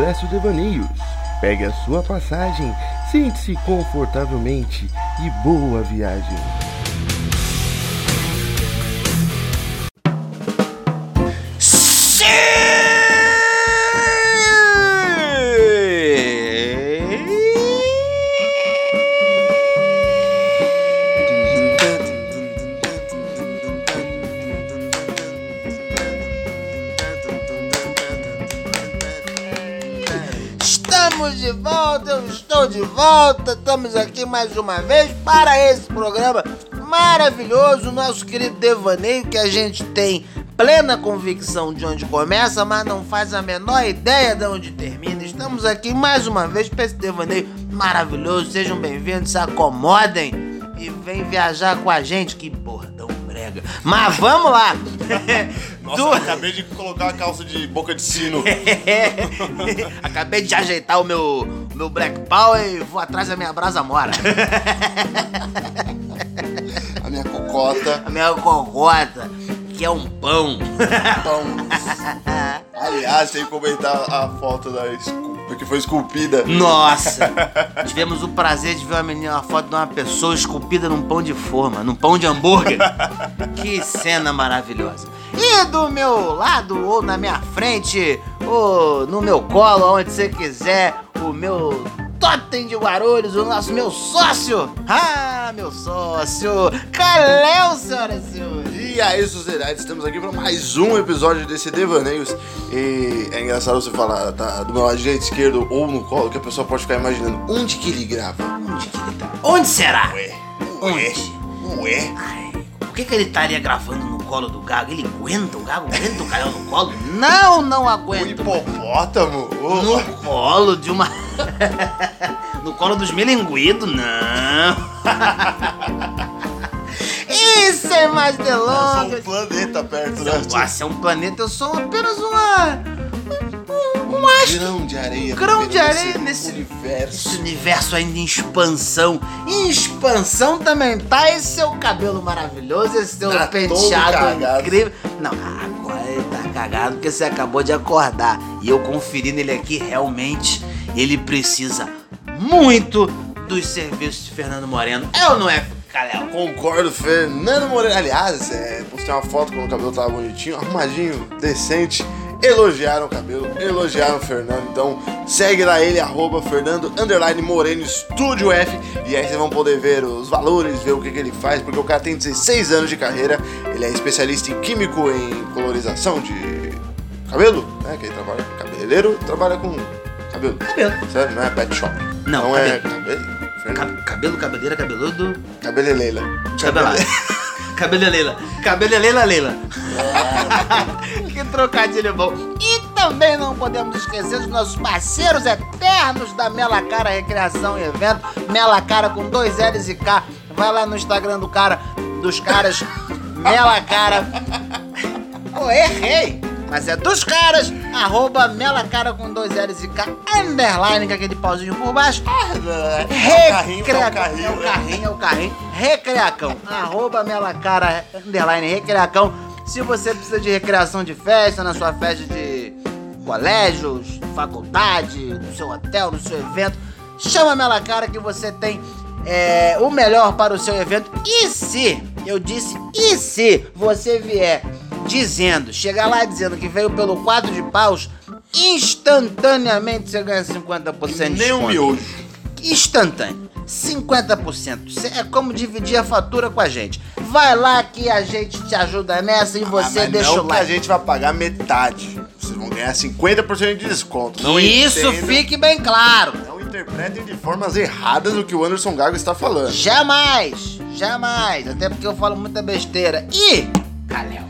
Expresso Devaneios. Pegue a sua passagem, sente-se confortavelmente e boa viagem. Estamos de volta, eu estou de volta. Estamos aqui mais uma vez para esse programa maravilhoso, nosso querido devaneio que a gente tem plena convicção de onde começa, mas não faz a menor ideia de onde termina. Estamos aqui mais uma vez para esse devaneio maravilhoso. Sejam bem-vindos, se acomodem e vem viajar com a gente. Que bordão Mas vamos lá. Nossa, Du- acabei de colocar a calça de boca de sino. Acabei de ajeitar o meu, meu Black Power e vou atrás da minha brasa mora. A minha cocota. A minha cocota, que é um pão. Pão. Aliás, tem que comentar a foto da esculpa, que foi esculpida. Nossa! Tivemos o prazer de ver uma menina, uma foto de uma pessoa esculpida num pão de forma, num pão de hambúrguer. Que cena maravilhosa. E do meu lado, ou na minha frente, ou no meu colo, onde você quiser, o meu totem de Guarulhos, o nosso meu sócio. Ah, meu sócio. Caléu, senhoras e senhores. E aí, sociedade, estamos aqui para mais um episódio desse Devaneios. E é engraçado você falar, tá do meu lado direito, esquerdo ou no colo, que a pessoa pode ficar imaginando onde que ele grava. Onde que ele tá? Onde será? Ué, Onde? ué. Ai, por que, que ele estaria gravando colo do Gago? Ele aguenta o Gago? Aguenta o Calhau no colo? Não, não O aguenta. hipopótamo? Ô, No colo de uma. no colo dos milinguidos, não. e sem mais Só um delongas. planeta perto, né? Ah, se é um planeta, eu sou apenas uma. Um, um astro. grão de areia. Grão de areia nesse- universo. Esse universo ainda em expansão. Em expansão também tá esse seu cabelo maravilhoso, esse seu Tá penteado incrível. Não, agora ele tá cagado porque você acabou de acordar. E eu conferindo ele aqui, realmente, ele precisa muito dos serviços de Fernando Moreno. É ou não é, Caléu? Concordo, Fernando Moreira. Aliás, é, postei uma foto quando o cabelo tava bonitinho, arrumadinho, decente. Elogiaram o cabelo, elogiaram o Fernando. Então segue lá ele, arroba Fernando underline Moreno Estúdio F. E aí vocês vão poder ver os valores, ver o que, que ele faz, porque o cara tem 16 anos de carreira. Ele é especialista em químico em colorização de cabelo, né? Que ele trabalha com cabeleireiro, trabalha com cabelo. Cabelo. Sério, não é pet shop. Não, Não é cabelo. Fernando. Ca- cabelo, cabeleira, cabeludo. Cabeleleila. Cabelada. Cabeleleila. Cabeleleila, Leila. que trocadilho bom. E também não podemos esquecer dos nossos parceiros eternos da Mela Cara Recreação e Evento. Mela Cara com dois L's e K. Vai lá no Instagram do cara, dos caras, Mela Cara. Pô, errei. Mas é dos caras, arroba Mela Cara com dois L's e K, underline, com aquele pauzinho por baixo. É o carrinho, é o carrinho. É o carrinho, é o carrinho. Recreacão. Arroba Melacara, underline Recreacão. Se você precisa de recreação de festa, na sua festa de colégios, faculdade, no seu hotel, no seu evento, chama a Melacara que você tem é, o melhor para o seu evento. E se, eu disse, e se você vier dizendo, chegar lá dizendo que veio pelo quadro de paus, instantaneamente você ganha 50% de Nem um desconto miojo. instantâneo. 50%. Cê- É como dividir a fatura com a gente. Vai lá que a gente te ajuda nessa e você Ah, mas deixa não o que a like. gente vai pagar metade. Vocês vão ganhar 50% de desconto. Não Isso entendam- fique bem claro. Não interpretem de formas erradas o que o Anderson Gago está falando. Jamais, jamais. Até porque eu falo muita besteira. E, Calel,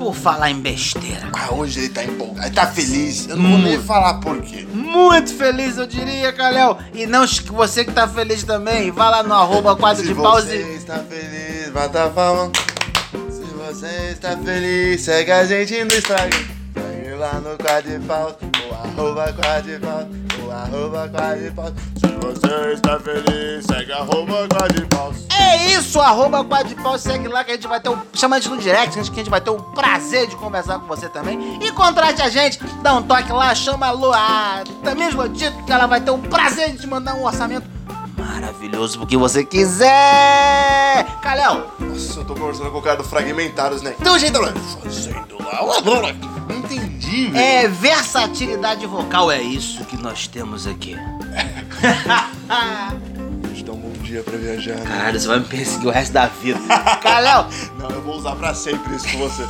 por falar em besteira, Ah, hoje ele tá empolgado. Ele tá feliz. Eu não vou nem Muito. falar por quê. muito feliz eu diria, Calel. E não você que tá feliz também, vai lá no arroba quadro Se de você pause. está feliz, bata a palma. Se você está feliz, segue a gente no Instagram. Segue lá no quadro de pause. O arroba quadro de pause. O arroba quadro de pause. Se você está feliz, segue arroba Quadripaus. É isso, arroba Quadpau, segue lá que a gente vai ter o. Chama a gente no direct, que a gente vai ter o prazer de conversar com você também. E contrate a gente, dá um toque lá, chama a Lu, a Tamires Lodito, que ela vai ter o prazer de te mandar um orçamento maravilhoso pro que você quiser. Calhão, Nossa, eu tô conversando com o cara do Fragmentados, né? Então, gente, fazendo lá. Velho. é versatilidade vocal, é isso que nós temos aqui. Eu dar um bom dia pra viajar, né? Caralho, você vai me perseguir o resto da vida. Calhão, Não, eu vou usar pra sempre isso com você.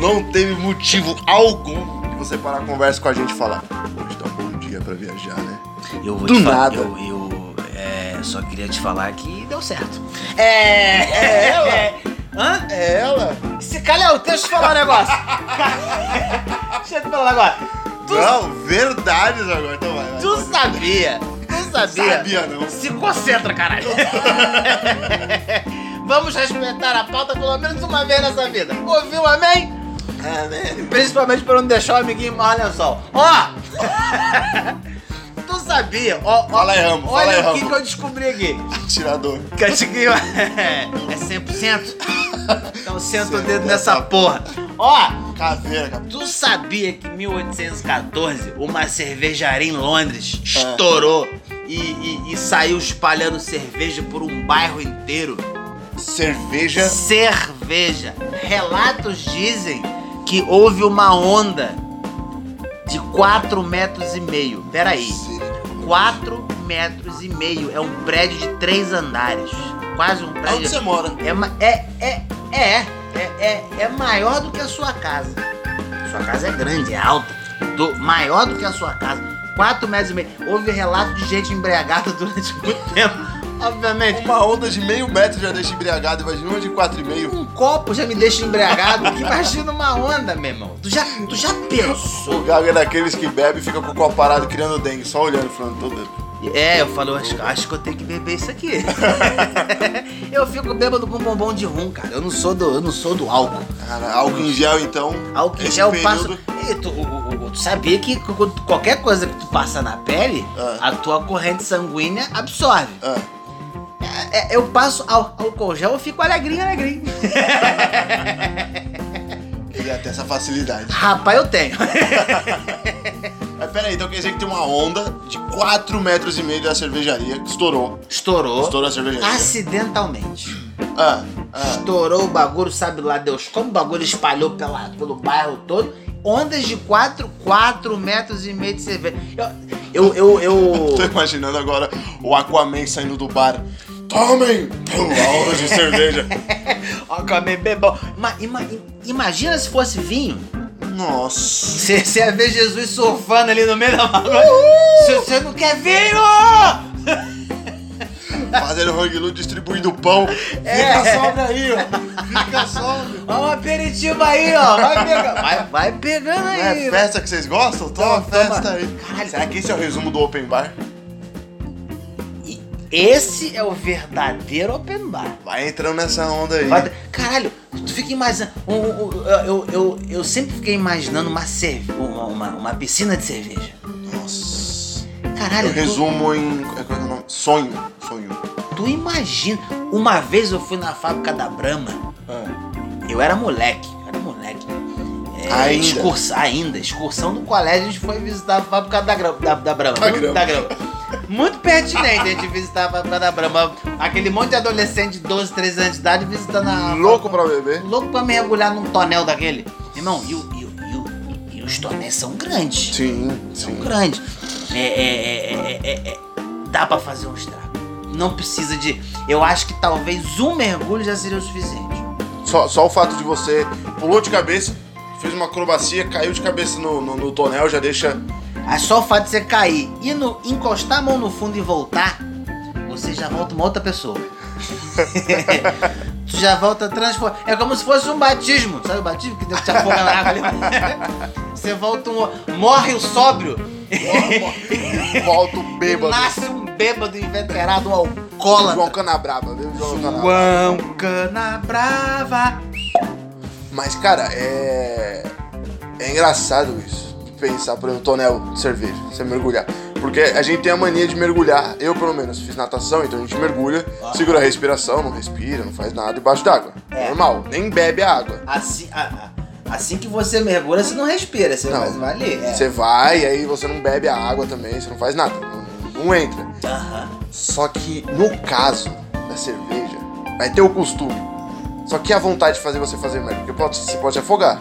Não teve motivo algum de você parar a conversa com a gente e falar. Hoje dá um bom dia pra viajar, né? Eu vou Do nada. Eu, eu, é, só queria te falar que deu certo. É. É ela? Hã? É ela? Se calhau, deixa eu te falar um negócio. deixa eu te falar um negócio. Tu, Não, verdades agora. Então vai, vai. tu sabia? Tu sabia? Sabia não. Se concentra, caralho. Vamos respeitar a pauta pelo menos uma vez nessa vida. Ouviu, amém? Né? Principalmente para não deixar o amiguinho mais lençol. Ó! tu sabia? Ó, ó, Fala aí, Rambo, fala Olha aí, o que, Rambo. que eu descobri aqui. Tirador. Cantiguinho é 100%? Então senta o dedo nessa essa porra. Ó, Caveira, cara. tu sabia que em 1814 uma cervejaria em Londres estourou e, e- e saiu espalhando cerveja por um bairro inteiro? Cerveja. Cerveja. Relatos dizem que houve uma onda de 4 metros e meio. Peraí. 4 metros e meio. É um prédio de três andares. Quase um Onde prédio. você mora? É, ma- é, é, é, é, é, é maior do que a sua casa. Sua casa é grande, é alta. Do, maior do que a sua casa. 4 metros e meio. Houve relato de gente embriagada durante muito tempo. Obviamente. Uma onda de meio metro já deixa embriagado, imagina uma de quatro e meio. Um copo já me deixa embriagado. Imagina uma onda, meu irmão. Tu já, tu já O pensou? Gago é daqueles que bebe e fica com o copo parado criando dengue, só olhando, falando todo. É, eu falo, acho, acho que eu tenho que beber isso aqui. eu fico bêbado com bombom de rum, cara. Eu não sou do, eu não sou do álcool. Cara, álcool em gel então. Álcool em gel eu passo. E tu, o- o- o- tu sabia que qualquer coisa que tu passa na pele, Ah. a tua corrente sanguínea absorve. Ah, É, eu passo ál- álcool gel, eu fico alegrinho, alegrinho. ele ia ter essa facilidade. Rapaz, eu tenho. Mas pera aí, então quer dizer que tem uma onda de 4 metros e meio da cervejaria que estourou. Estourou. Estourou a cervejaria. Acidentalmente. Ah, ah. Estourou o bagulho, sabe lá Deus como o bagulho espalhou pela, pelo bairro todo. Ondas de 4, 4 metros e meio de cerveja. Eu, eu, eu, Tô eu- imaginando agora o Aquaman saindo do bar. Tomem! Pum, A onda de cerveja. Come bebão. Ima- ima- imagina se fosse vinho. Nossa. Você você ia ver Jesus surfando ali no meio da bagulho. Se você não quer vinho! Fazendo hang loose, distribuindo pão. É. Fica sobra aí, ó. Fica sobra. Ó, um aperitivo aí, ó. Vai pegando. Vai, vai pegando Não aí. é festa que vocês gostam? Toma, Toma, festa aí. Caralho. Será que esse é o resumo do Open Bar? Esse é o verdadeiro open bar. Vai entrando nessa onda aí. Vai- Caralho, tu fica imaginando. um- eu, eu, eu sempre fiquei imaginando uma, cerve, uma, uma, uma piscina de cerveja. Nossa. Caralho, Eu tu, resumo em. Como é que é o nome? Sonho. Sonho. tu imagina. Uma vez eu fui na fábrica da Brahma. Ah. Eu era moleque, eu era moleque. É, Ainda? Excursão, ainda. Excursão do colégio, a gente foi visitar a fábrica da, Gra- da, da Brahma. Da Grama. da Grama. Muito pertinente a gente visitar a fábrica da Brahma. Aquele monte de adolescente de 12, 13 anos de idade visitando a. Louco pra beber. Louco pra mergulhar num tonel daquele. Irmão, e, o- e, o- e, o- e os tonéis são grandes. Sim, São sim. grandes. É, é, é, é, é, é, dá pra fazer um estrago. Não precisa de. Eu acho que talvez um mergulho já seria o suficiente. Só, só o fato de você pulou de cabeça, fez uma acrobacia, caiu de cabeça no, no, no tonel, já deixa. É só o fato de você cair e no, encostar a mão no fundo e voltar, você já volta uma outra pessoa. tu já volta transformado. É como se fosse um batismo. Sabe o batismo que Deus te afoga na água ali? você volta um. Morre o sóbrio. Volta o E bêbado. nasce um bêbado inveterado, um alcoólatra. João Canabrava, viu? João Canabrava. João Canabrava. Mas, cara, é. É engraçado isso. Pensar, por exemplo, tonel de cerveja, você mergulhar. Porque a gente tem a mania de mergulhar. Eu, pelo menos, fiz natação, então a gente mergulha, segura a respiração, não respira, não faz nada debaixo d'água. É. Normal. Nem bebe a água. Assim, a- a- assim que você mergulha, você não respira, você Não. vai, vai ali. É. Você vai, aí você não bebe a água também, você não faz nada. Não, não entra. Aham. Só que no caso da cerveja, vai ter o costume. Só que a vontade de fazer você fazer merda, porque pode, você pode afogar,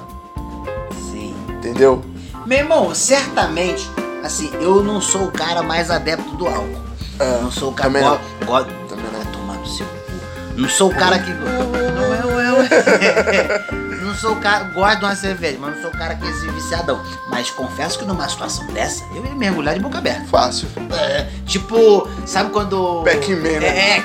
Sim. entendeu? Meu irmão, certamente, assim, eu não sou o cara mais adepto do álcool. É, não sou o cara também go- não. go- Também não. Vai tomar no seu cu. Não sou o cara que. Não, eu, eu. Não sou o cara. Gosto de uma cerveja, mas não sou o cara que é esse viciadão. Mas confesso que numa situação dessa, eu ia mergulhar de boca aberta. Fácil. É, tipo, sabe quando. Pac-Man, né? É,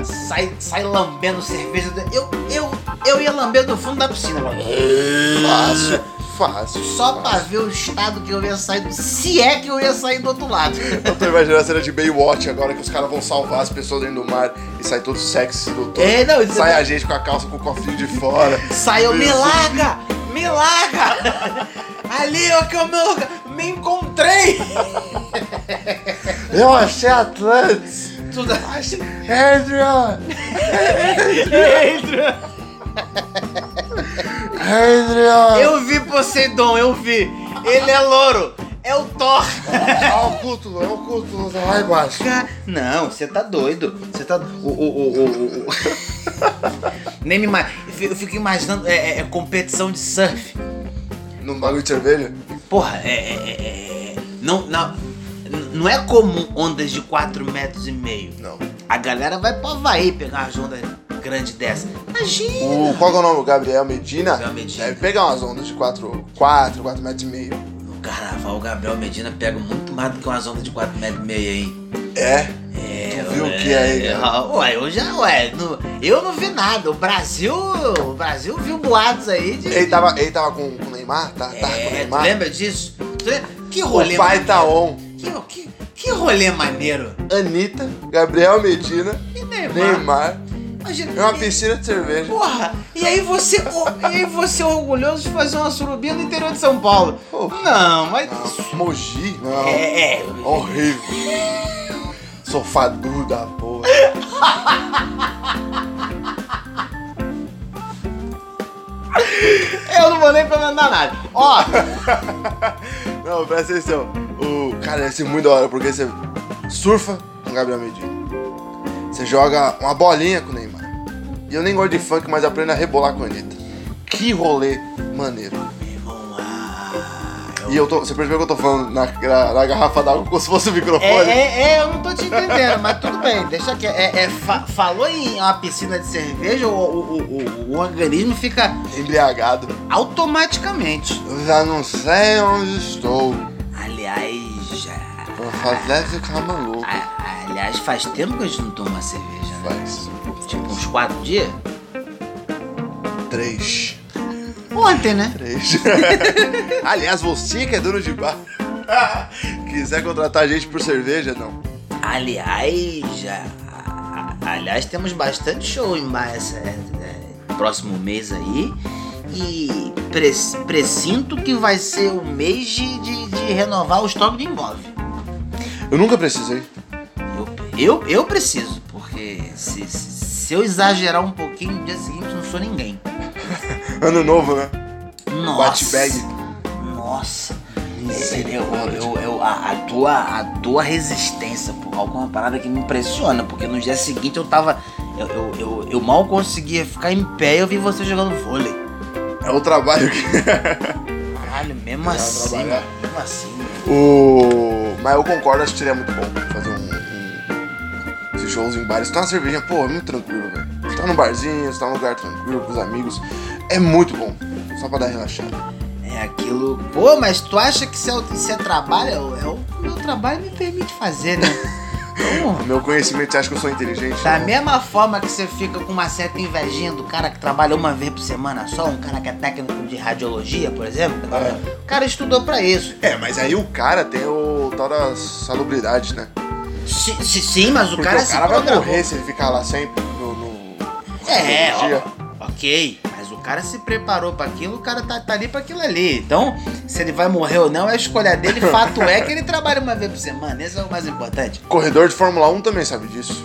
é. sai, sai lambendo cerveja. Eu, eu, eu ia lamber do fundo da piscina. Fácil. Fácil. Só pra ver o estado que eu ia sair. do- Se é que eu ia sair do outro lado. Eu tô imaginando a cena de Baywatch agora que os caras vão salvar as pessoas dentro do mar e sai todo sexy, doutor. É, não, isso Sai é- a gente com a calça com o cofrinho de fora. Saiu, me Isso. larga! Me larga! Ali é que eu me, me encontrei! Eu achei Atlantis! Tudo. Adrian! Adrian! Eu vi Poseidon, eu vi. Ele é louro. É o Thor. É o cútulo, é o cútulo, tá lá embaixo. Não, você tá doido. Você tá. O, o, o, o, o- Nem me. Eu fico imaginando é, é- é competição de surf. Num bagulho de cerveja? Porra, é. é- é- é- não, não, não é comum ondas de 4 metros e meio. Não. A galera vai pro Havaí pegar umas ondas grandes dessa. Imagina! O, qual que é o nome? O Gabriel Medina? Gabriel Medina. Deve pegar umas ondas de 4, 4, 4 metros e meio. No carnaval, o Gabriel Medina pega muito mais do que umas ondas de 4 metros e meio, hein? É? É, Tu viu o que é aí, cara? Ué, eu já, ué, no- eu não vi nada. O Brasil, o Brasil viu boatos aí de. Ele tava, ele tava com, com o Neymar? Tá, tá com o é, Neymar? lembra disso? Que rolê O pai tá on. Que, que, que rolê maneiro. Anitta, Gabriel Medina, E Neymar? Neymar. Imagina. E uma piscina de cerveja. Porra, e aí você, e aí você orgulhoso de fazer uma surubinha no interior de São Paulo. Pô. Não, mas. Não, Mogi? Não. É, é. Horrível. Sofá duro da porra. Eu não vou nem comentar nada. Ó, Não, presta atenção. O cara deve ser muito da hora, porque você surfa com o Gabriel Medina. Você joga uma bolinha com o Neymar. E eu nem gosto de funk, mas aprendo a rebolar com a Anitta. Que rolê maneiro. E eu tô. Você percebeu que eu tô falando na, na- na garrafa d'água como se fosse o É, microfone? é, é, eu não tô te entendendo, mas tudo bem, deixa que é, é, fa- falou em uma piscina de cerveja, o, o, o, o organismo fica Embriagado. automaticamente. Eu já não sei onde estou. Aliás, já, Vou fazer ficar maluco. a- aliás, faz tempo que a gente não toma cerveja, né? Faz. Tipo uns quatro dias? Três. Ontem, né? Três. Aliás, você que é dono de bar. Quiser contratar a gente por cerveja, não. Aliás, já, aliás, temos bastante show em mais é, é, próximo mês aí. E presinto que vai ser o mês de, de, de renovar o estoque de imóvel. Eu nunca precisei. Eu, eu, eu preciso, porque se, se eu exagerar um pouquinho no dia seguinte, eu não sou ninguém. Ano novo, né? Nossa. Bate-bag. Nossa. Eu, eu, eu, a, a tua, a tua resistência por algo é uma parada que me impressiona, porque no dia seguinte eu tava. Eu, eu, eu, eu mal conseguia ficar em pé e eu vi você jogando vôlei. É o trabalho que. Caralho, mesmo Vai assim, mano, mesmo assim. mano. o... Mas eu concordo, acho que seria muito bom shows em bares. Você tá uma cervejinha, pô, é muito tranquilo, velho. Você tá num barzinho, você tá num lugar tranquilo com os amigos. É muito bom. Só pra dar relaxada. É aquilo. Pô, mas tu acha que é, o- isso é trabalho? É o, é o meu trabalho me permite fazer, né? Então, meu conhecimento, você acha que eu sou inteligente? Da Não. mesma forma que você fica com uma certa invejinha do cara que trabalha uma vez por semana só, um cara que é técnico de radiologia, por exemplo, É. o cara estudou pra isso. É, mas aí o cara tem o tal da salubridade, né? Si- si- sim, mas o Porque cara o cara vai morrer se ele ficar lá sempre no. no... É, ó, ok, mas o cara se preparou pra aquilo, o cara tá, tá ali pra aquilo ali. Então, se ele vai morrer ou não, é a escolha dele. Fato é que ele trabalha uma vez por semana. Esse é o mais importante. Corredor de Fórmula 1 também sabe disso.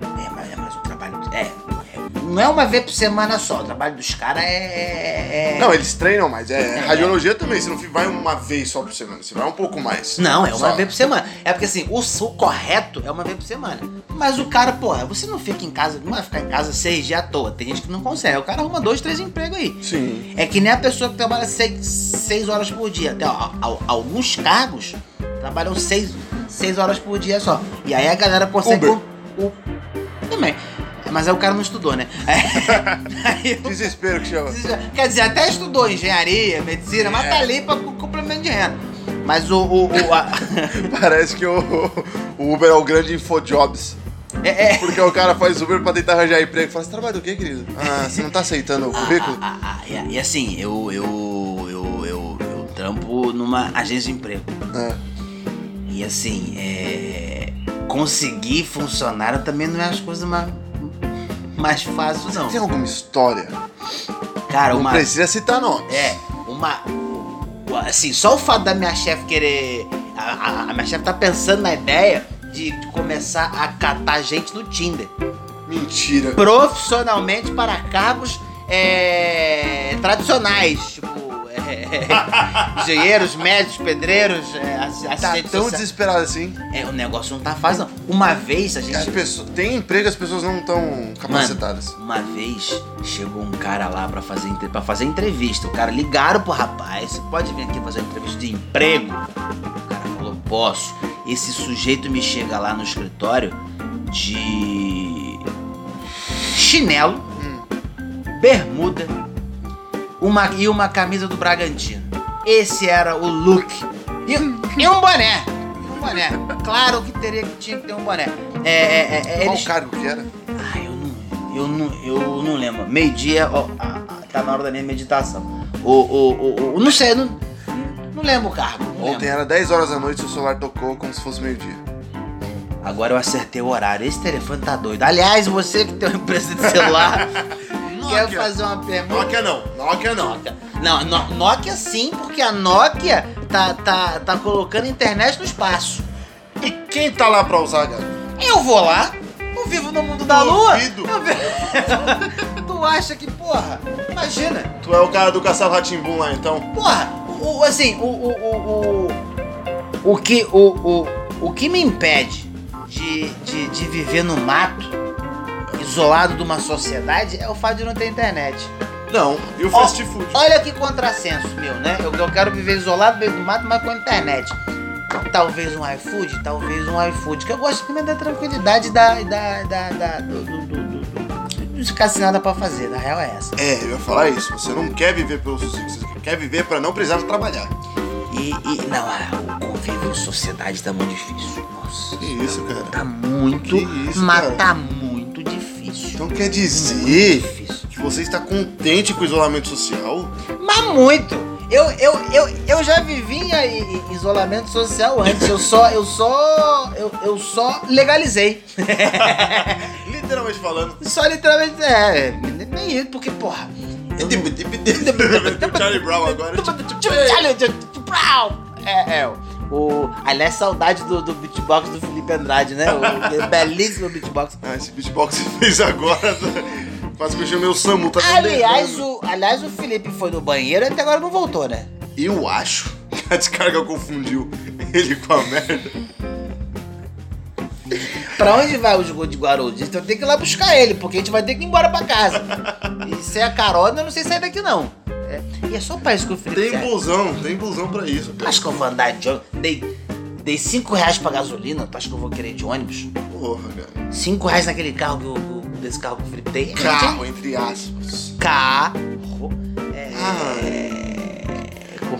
É, mas, é mais um trabalho. É, não é uma vez por semana só. O trabalho dos caras é, é- Não, eles treinam mais. É, É. radiologia também. Você não vai uma vez só por semana. Você vai um pouco mais. Não, é uma Só. vez por semana. É porque assim, o, o correto é uma vez por semana. Mas o cara, porra, você não fica em casa, não vai ficar em casa seis dias à toa. Tem gente que não consegue. O cara arruma dois, três empregos aí. Sim. É que nem a pessoa que trabalha seis, seis horas por dia. Até, ó, al- alguns cargos trabalham seis, seis horas por dia só. E aí a galera consegue. Uber. O, o- também. Mas aí o cara não estudou, né? Aí o- Desespero que chama. Quer dizer, até estudou engenharia, medicina, mas tá ali pra co- complemento de renda. Mas o. o, o- a- Parece que o, o Uber é o grande infojobs. é, é. Porque o cara faz Uber pra tentar arranjar emprego. Fala, você trabalha do quê, querido? Ah, você não tá aceitando o currículo? Ah, ah, ah, e, e assim, eu, eu, eu, eu, eu trampo numa agência de emprego. Ah, E assim, é, conseguir funcionário também não é as coisas mais, mais fáceis, não. Tem alguma história? Cara, Não uma. precisa citar nomes. É, uma. Assim, só o fato da minha chefe querer. A, a- a minha chefe tá pensando na ideia de, de começar a catar gente no Tinder. Mentira. Profissionalmente para cargos é, tradicionais. Tipo. É, engenheiros, médicos, pedreiros, é, Tá tão sociais. desesperado assim. É, o negócio não tá fácil, não. Uma vez a As gente. pessoas, tem emprego, as pessoas não estão capacitadas. Uma vez chegou um cara lá pra fazer, pra fazer entrevista. O cara ligaram pro rapaz: Você pode vir aqui fazer uma entrevista de emprego? O cara falou: Posso. Esse sujeito me chega lá no escritório de chinelo, bermuda uma, e uma camisa do Bragantino. Esse era o look. E, e um boné. Um boné. Claro que teria que tinha que ter um boné. É, é, é, Qual eles- o cargo que era? ah, eu não, eu não, eu não lembro. Meio-dia, ó, tá na hora da minha meditação. O, o, o, o- não sei, não, não lembro o cargo. Ontem lembro. era 10 horas da noite e o celular tocou como se fosse meio-dia. Agora eu acertei o horário. Esse telefone tá doido. Aliás, você que tem uma empresa de celular, Nokia. fazer uma pergunta? Nokia não, Nokia não. Nokia. Não, no- Nokia sim, porque a Nokia tá, tá, tá colocando internet no espaço. E quem tá lá pra usar, cara? Eu vou lá, eu vivo no mundo da lua. Duvido. Eu tu acha que, porra, imagina. Tu é o cara do Castelo Ratimbum lá, então? Porra, o, o- assim, o, o, o, o, o que, o, o, o que me impede de, de, de viver no mato, isolado de uma sociedade, é o fato de não ter internet. Não. E o fast food? Olha que contrassenso meu, né? Eu, eu quero viver isolado, meio do mato, mas com internet. Talvez um iFood, talvez um iFood. Que eu gosto primeiro da tranquilidade da, da, da, da- do, do, do, do, de ficar sem nada pra fazer. Na real é essa. É, eu ia falar isso. Você não quer viver pelo você quer viver pra não precisar trabalhar. E, e não, ah, o convívio em sociedade tá muito difícil. Nossa. Que isso, cara? Tá muito, Que isso, mas cara? tá muito difícil. Então quer dizer difícil. que você está contente com o isolamento social? Mas muito. Eu, eu, eu, eu já vivi em, isolamento social antes. Eu só, eu só, eu, eu só legalizei. Literalmente falando. Só literalmente, é, nem isso, porque, porra. Charlie Brown agora. É, é. O, aliás, saudade do, do beatbox do Felipe Andrade, né? O belíssimo beatbox. Ah, esse beatbox que você fez agora. Quase que eu chamei o Samu. Tá Aliás o, aliás, o Felipe foi no banheiro e até agora não voltou, né? Eu acho que a descarga confundiu ele com a merda. Pra onde vai o jogo de Guarulhos? Então tem que ir lá buscar ele, porque a gente vai ter que ir embora pra casa. E sem a carona, eu não sei sair daqui não. É, e é só pra isso que o Felipe Tem busão, tem busão pra isso. Tu acha que eu vou andar de ônibus? Dei, dei 5 reais pra gasolina, tu acha que eu vou querer de ônibus? Porra, cara. 5 reais naquele carro que o- desse carro que o Felipe tem? Carro, entre aspas. Carro. É, Ah,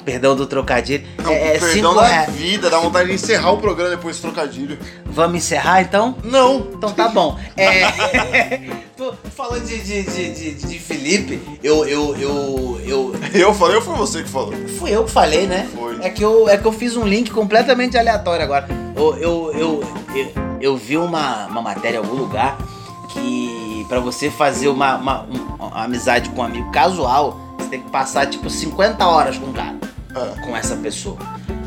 perdão do trocadilho. não, é, é perdão cinco da reais. vida, dá vontade de encerrar o programa depois desse trocadilho. Vamos encerrar então? Não. Então tá bom. É. tô falando de, de, de, de, Felipe, eu, eu, eu, eu. Eu falei ou foi você que falou? Fui eu que falei, né? Foi. É que eu, é que eu fiz um link completamente aleatório agora. Eu, eu, eu, eu, vi uma, uma matéria em algum lugar que pra você fazer uma, um- uma amizade com um amigo casual, você tem que passar tipo 50 horas com o cara, Ah. com essa pessoa.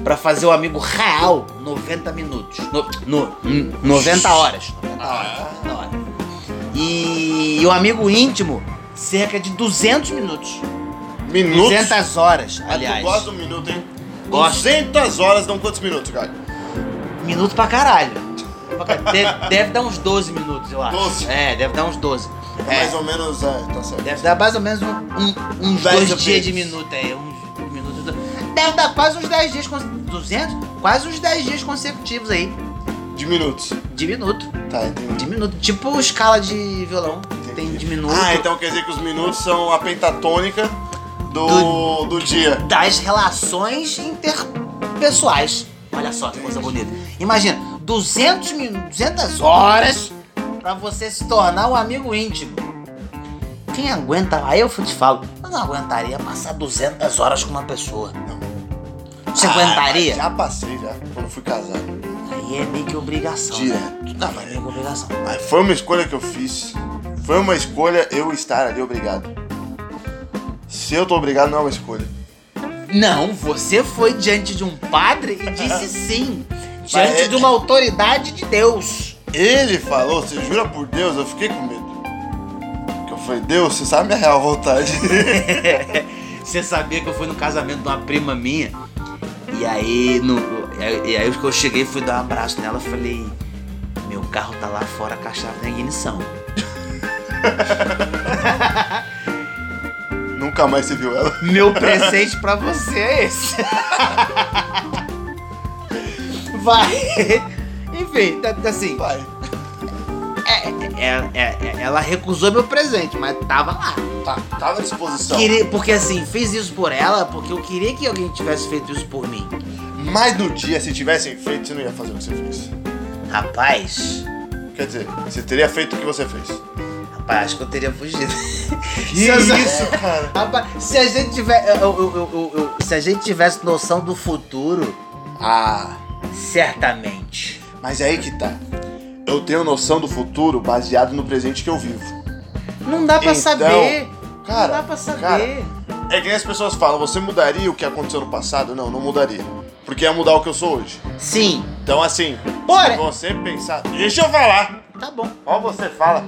Pra fazer o amigo real, 90 minutos. No, no- hum, 90 horas. 90 horas. 90 horas. E, o amigo íntimo, cerca de 200 minutos. Minutos? 200 horas, Ah, aliás. Tu gosta do minuto, hein? Gosto. 200 horas dão quantos minutos, cara? Minuto pra caralho. Deve, deve dar uns 12 minutos, eu acho. 12? É, deve dar uns 12. É É, mais ou menos, é, tá certo. deve dar mais ou menos um- um- uns dois dias de minuto aí. Uns. Deve dar quase uns 10 dias. cons- 200? Quase uns 10 dias consecutivos aí. De minutos. De minuto. Tá, entendi. De minuto. Tipo escala de violão. Tem de minuto. Ah, então quer dizer que os minutos são a pentatônica do, do, dia. das relações interpessoais. Olha só que coisa bonita. Imagina, 200, min- 200 horas pra você se tornar um amigo íntimo. Quem aguenta? Aí eu te falo, eu não aguentaria passar 200 horas com uma pessoa. Você Ah, aguentaria? Já passei, já, quando fui casado. Aí é meio que obrigação. Né? Direto. Não, É mas, meio que obrigação. mas foi uma escolha que eu fiz. Foi uma escolha eu estar ali obrigado. Se eu tô obrigado, não é uma escolha. Não, você foi diante de um padre e disse sim. Diante é- de uma autoridade de Deus. Ele falou, você jura por Deus, eu fiquei com medo. Porque eu falei, Deus, você sabe minha real vontade. Você sabia que eu fui no casamento de uma prima minha? E aí, no, e aí eu cheguei, fui dar um abraço nela, falei: Meu carro tá lá fora, a caixa na ignição. Nunca mais você viu ela. Meu presente pra você é esse. Vai. Enfim, tá- tá assim, Pai. é- é- é- é- ela recusou meu presente, mas tava lá. Tá, tava à disposição. Queria, porque assim, fiz isso por ela, porque eu queria que alguém tivesse feito isso por mim. Mas no dia, se tivessem feito, você não ia fazer o que você fez. Rapaz, Quer dizer, você teria feito o que você fez. rapaz, acho que eu teria fugido. Que eu- isso, cara? Rapaz, se a gente tiver. eu- eu- eu- se a gente tivesse noção do futuro, Ah, certamente. mas é aí que tá. Eu tenho noção do futuro baseado no presente que eu vivo. Não dá pra Então, saber. Cara, não dá pra saber. cara, É que as pessoas falam, você mudaria o que aconteceu no passado? Não, não mudaria. Porque ia mudar o que eu sou hoje. Sim. Então, assim, Bora. se você pensar. Deixa eu falar! Tá bom. Ó, você fala.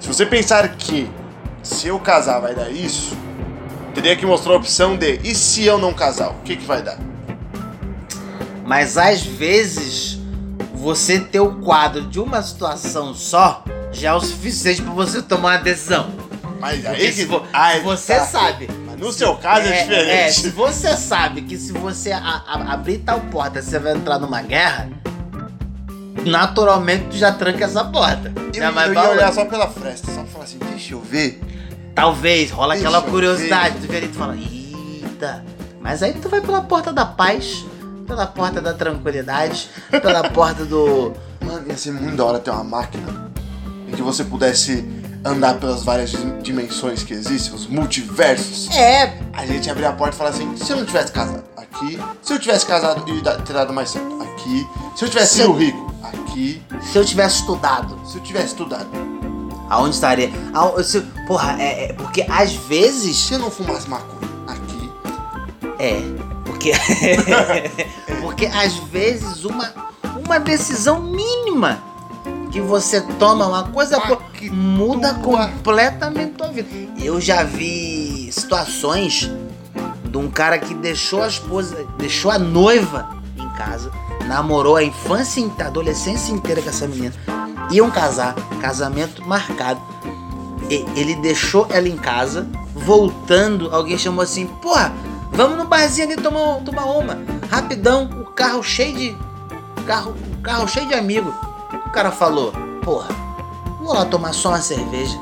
Se você pensar que se eu casar vai dar isso, teria que mostrar a opção de e se eu não casar, o que, que vai dar? Mas às vezes, você ter o quadro de uma situação só já é o suficiente pra você tomar uma decisão. Mas Porque aí que. vo- Aí você tá. sabe. Mas no seu caso é, diferente. É, se você sabe que se você a- a- abrir tal porta, você vai entrar numa guerra, naturalmente tu já tranca essa porta. Eu, Já vai eu ia olhar só pela fresta, só pra falar assim, deixa eu ver. Talvez, rola aquela Deixa eu curiosidade. Tu vê tu fala, eita. Mas aí tu vai pela porta da paz, pela porta da tranquilidade, pela porta do. Mano, ia ser muito da hora ter uma máquina em que você pudesse andar pelas várias dim- dimensões que existem, os multiversos. É, A gente abrir a porta e falar assim, se eu não tivesse casado, aqui. Se eu tivesse casado e ter dado mais certo, aqui. Se eu tivesse Se sido eu- rico, aqui. se eu tivesse estudado, Se eu tivesse estudado. aonde estaria? Se- porra, é, é porque às vezes. Se eu não fumasse maconha, aqui. É, porque. porque às vezes uma, uma decisão mínima que você toma, uma coisa Pactua. muda completamente tua vida. Eu já vi situações de um cara que deixou a esposa, deixou a noiva em casa, namorou a infância, a adolescência inteira com essa menina. Iam casar, casamento marcado. E- Ele deixou ela em casa, voltando, alguém chamou assim, porra, vamos no barzinho ali tomar, tomar uma. Rapidão, o carro cheio de. Carro, o carro cheio de amigo. O cara falou, porra, vou lá tomar só uma cerveja.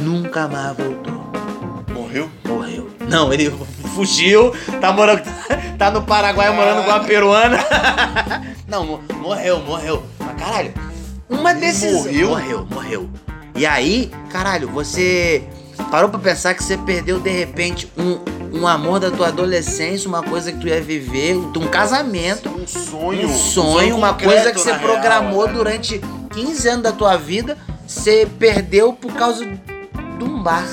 Nunca mais voltou. Morreu? Morreu. Não, ele fugiu, tá morando. Tá no Paraguai morando com uma peruana. Não, mo- morreu, morreu. Mas caralho, uma decisão. morreu? Morreu, morreu. E aí, caralho, você parou pra pensar que você perdeu de repente um, um amor da tua adolescência, uma coisa que tu ia viver, um casamento, Um sonho. um sonho, uma concreto, coisa que você programou real, né? durante 15 anos da tua vida. você perdeu por causa de um bar.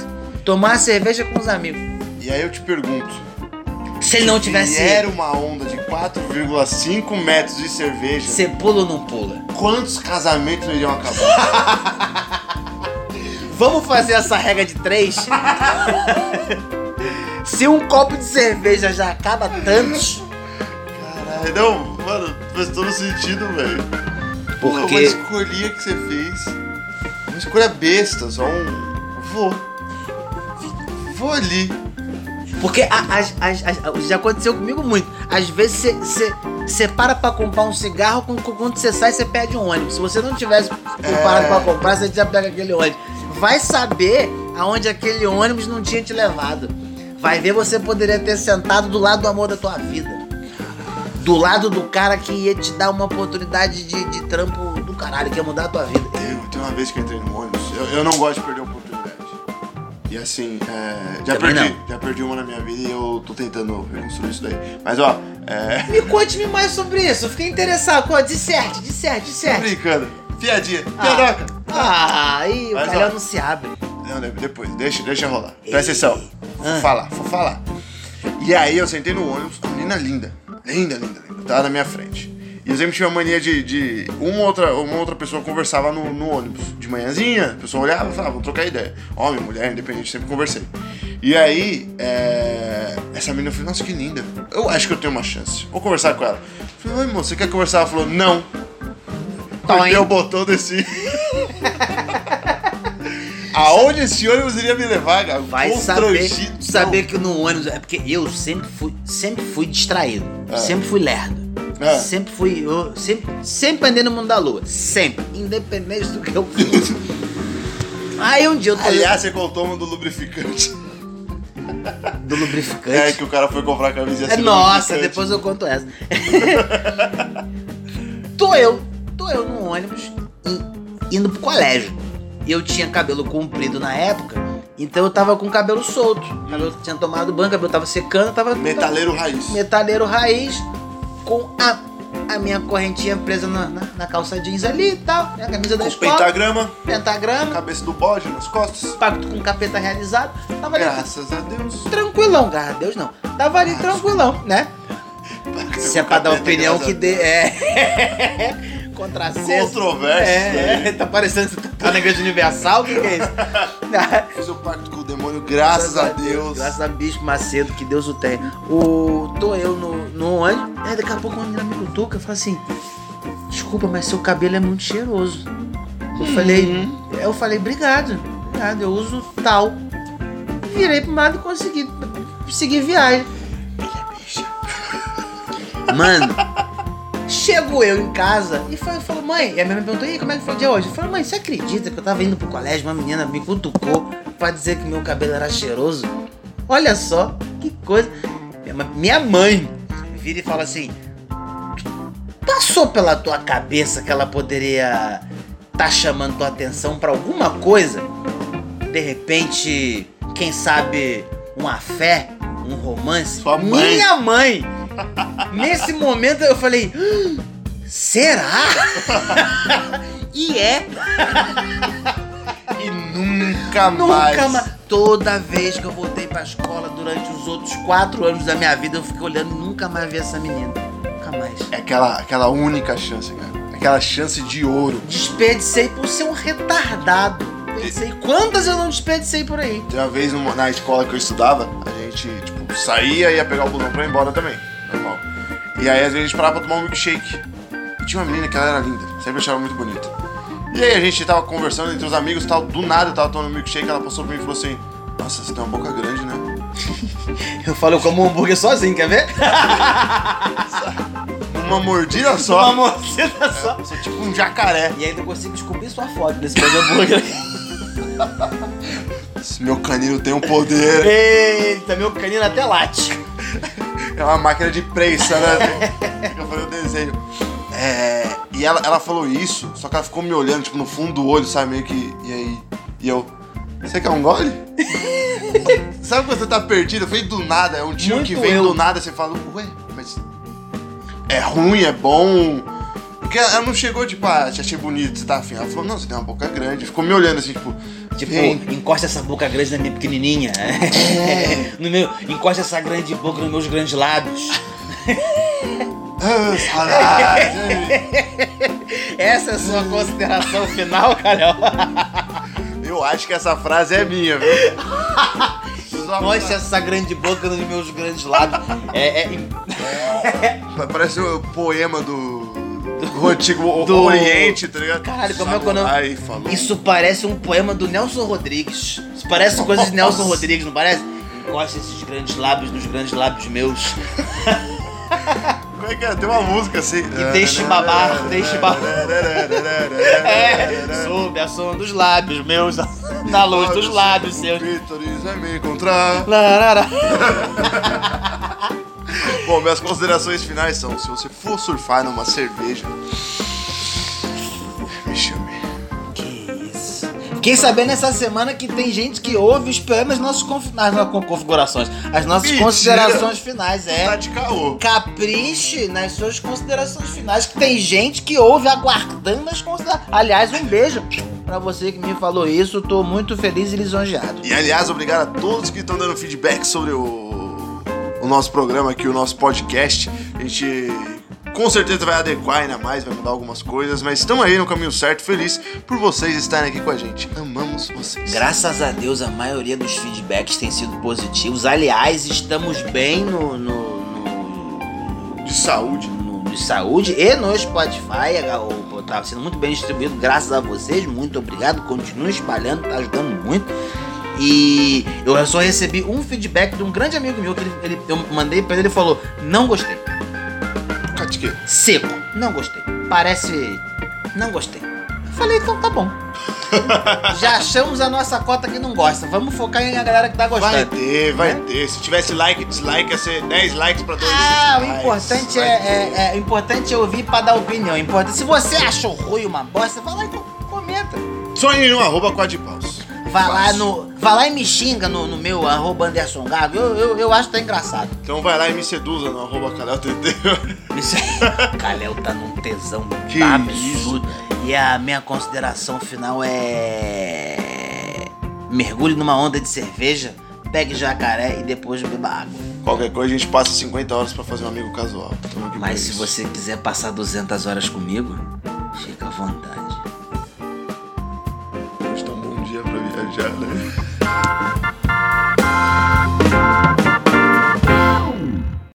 Tomar cerveja com os amigos. E aí eu te pergunto, Se ele não tivesse se era uma onda de 4,5 metros de cerveja, você pula ou não pula? quantos casamentos iriam acabar? Vamos fazer essa regra de três? Se um copo de cerveja já acaba tantos, Caralho, não, mano, faz todo sentido, velho. Porra, Porque- uma escolha que você fez. Uma escolha besta, só um. Vou. Vou ali. Porque a- as- as- as- já aconteceu comigo muito. Às vezes você para pra comprar um cigarro, quando, você sai, você perde um ônibus. Se você não tivesse preparado pra comprar, você já pega aquele ônibus. Vai saber aonde aquele ônibus não tinha te levado. Vai ver, você poderia ter sentado do lado do amor da tua vida. Do lado do cara que ia te dar uma oportunidade de, de trampo do caralho, que ia mudar a tua vida. Eu, tem uma vez que eu entrei no ônibus, eu, eu não gosto de perder oportunidade. E assim, é, já Também perdi. não. Já perdi uma na minha vida e eu tô tentando reconstruir isso daí. Mas ó, é. Me conte-me mais sobre isso, eu fiquei interessado. Pô, disserte, disserte, Tô disserte. brincando. Fiadinha. Piadoca. Ah, aí o Mas, ó. não se abre. Não, de- depois, deixa, deixa rolar. Presta atenção. Vou falar, vou falar. E aí eu sentei no ônibus, uma menina linda. Linda, linda, linda. Tava na minha frente. E eu sempre tinha a mania de, de uma, outra, uma outra pessoa conversava no, no ônibus. De manhãzinha, a pessoa olhava e falava, vamos trocar ideia. Homem, mulher, independente, sempre conversei. E aí, é, essa menina falou, nossa, que linda. Eu acho que eu tenho uma chance. Vou conversar com ela. Eu falei, oi, moça, você quer conversar? Ela falou, não. Apertei o botão desse. Aonde esse ônibus iria me levar, cara? Vai saber, saber que no ônibus. É porque eu sempre fui, sempre fui distraído. Ah. Sempre fui lerdo. Ah. Sempre fui. Eu, sempre, sempre andei no mundo da lua. Sempre. Independente do que eu fiz. Aí um dia eu tô Aliás, você contou uma do lubrificante. do lubrificante. É que o cara foi comprar a camiseta. É, nossa, depois eu conto essa. tô eu, tô eu no ônibus indo pro colégio. E eu tinha cabelo comprido na época, então eu tava com o cabelo solto. O cabelo tinha tomado banho, o cabelo tava secando, tava. Metaleiro raiz. Metaleiro raiz com a, a minha correntinha presa na, na, na calça jeans ali e tal, né? A camisa da Com escola. pentagrama, Pentagrama, cabeça do bode nas costas. pacto com capeta realizado. Tava ali Graças a Deus. tranquilão, graças a Deus não. Tava ali tranquilão, né? Se é pra dar opinião que dê. É. Contrassenso. Controverso. É, é, tá parecendo que você tá na igreja universal, o que, que é isso? Fiz o pacto com o demônio, graças a Deus. Graças a Bispo Macedo, que Deus o tenha. O, tô eu no, no ônibus, aí daqui a pouco uma menina me cutuca e fala assim: Desculpa, mas seu cabelo é muito cheiroso. Eu falei, eu falei, obrigado, obrigado, eu uso tal. Virei pro lado e consegui seguir viagem. Mano, chego eu em casa e falei, falou, mãe, e a minha mãe perguntou, e aí, como é que foi o dia hoje? Eu falei, mãe, você acredita que eu tava indo pro colégio, uma menina me cutucou pra dizer que meu cabelo era cheiroso? Olha só, que coisa. Minha mãe- vira e fala assim, passou pela tua cabeça que ela poderia tá chamando tua atenção pra alguma coisa? De repente, quem sabe, uma fé, um romance? Sua mãe. Minha mãe! Nesse momento eu falei, "Hum, será? e é, E nunca, mais. nunca mais. Toda vez que eu voltei pra escola durante os outros quatro anos da minha vida, eu fiquei olhando e nunca mais vi essa menina. Nunca mais. É aquela, aquela única chance, cara. Aquela chance de ouro. Desperdicei por ser um retardado. Desperdicei. Quantas eu não desperdicei por aí? Tem uma vez na escola que eu estudava, a gente, tipo, saía e ia pegar o busão pra ir embora também. E aí, às vezes, a gente parava pra tomar um milkshake. E tinha uma menina que ela era linda, sempre achava muito bonita. E aí, a gente tava conversando entre os amigos e tal, do nada eu tava tomando milkshake, ela passou por mim e falou assim: Nossa, você tem uma boca grande, né? Eu falo, eu como um hambúrguer sozinho, quer ver? Uma mordida Uma só. mordida só. Eu sou tipo um jacaré. E ainda consigo descobrir sua foto desse meu hambúrguer. Esse meu canino tem um poder. Eita, meu canino até late. É uma máquina de prensa, né? Eu falei o desenho. É, e ela, ela falou isso, só que ela ficou me olhando, tipo, no fundo do olho, sabe? Meio que. E aí? E eu. Você quer um gole? sabe quando você tá perdido? Vem do nada, é um tio Muito que vem eu. do nada, você fala, ué, mas. É ruim, é bom. Porque ela não chegou, tipo, ah, te achei bonito, você tá afim. Ela falou, não, você tem uma boca grande. Ficou me olhando assim, tipo, Tipo, vem. encosta essa boca grande na minha pequenininha. no meu, encosta essa grande boca nos meus grandes lábios. Essa é a sua consideração final, Calhão? Eu acho que essa frase é minha, viu? Encosta essa grande boca nos meus grandes lábios. É, é, Parece o poema do. Do antigo Do- Oriente, tá ligado? Caralho, como é que é o nome? Samurai falou. Isso parece um poema do Nelson Rodrigues. Isso parece coisa de Nelson Rodrigues, não parece? Encosta esses grandes lábios nos grandes lábios meus. Como é que é? Tem uma música assim. E deixe babar, deixe babar. É, sob a som dos lábios meus, na luz dos lábios seus. Vai me encontrar. Bom, minhas considerações finais são: se você for surfar numa cerveja, me chame. Que isso. Fiquei sabendo essa semana que tem gente que ouve esperando as nossas conf... nas nossas configurações, as nossas Mentira. considerações finais, Tá é. de caô. Capriche nas suas considerações finais, que tem gente que ouve aguardando as considerações. Aliás, um beijo pra você que me falou isso, tô muito feliz e lisonjeado. E aliás, obrigado a todos que estão dando feedback sobre o, o nosso programa aqui, o nosso podcast. A gente com certeza vai adequar ainda mais, vai mudar algumas coisas, mas estamos aí no caminho certo, feliz por vocês estarem aqui com a gente. Amamos vocês. Graças a Deus, a maioria dos feedbacks tem sido positivos. Aliás, estamos bem no, no, no, De saúde. no- de saúde e no Spotify. O, tá sendo muito bem distribuído, graças a vocês. Muito obrigado. Continue espalhando, tá ajudando muito. E eu só recebi um feedback de um grande amigo meu que ele, ele- eu mandei pra ele ele falou: Não gostei. Catiquê. Seco, não gostei. Parece. Não gostei. Eu falei, então tá bom. Já achamos a nossa cota que não gosta. Vamos focar em a galera que tá Vai gostando. ter, vai Né? ter. Se tivesse like e dislike, ia ser 10 likes pra 2 Ah, o importante é, é- é- o importante é ouvir pra dar opinião. Importante, se você achou ruim uma bosta, vai lá e co- comenta. Sonhe no arroba quadripaus. Vai lá, no, vai lá e me xinga no, no meu arroba Anderson Gago. Eu, eu, eu acho que tá engraçado. Então vai lá e me seduza no arroba canal TT. Isso tá num tesão Que absurdo. E a minha consideração final é. Mergulhe numa onda de cerveja, pegue jacaré e depois beba água. Qualquer coisa a gente passa 50 horas pra fazer um amigo casual. Mas se isso. você quiser passar 200 horas comigo, fica à vontade. Hoje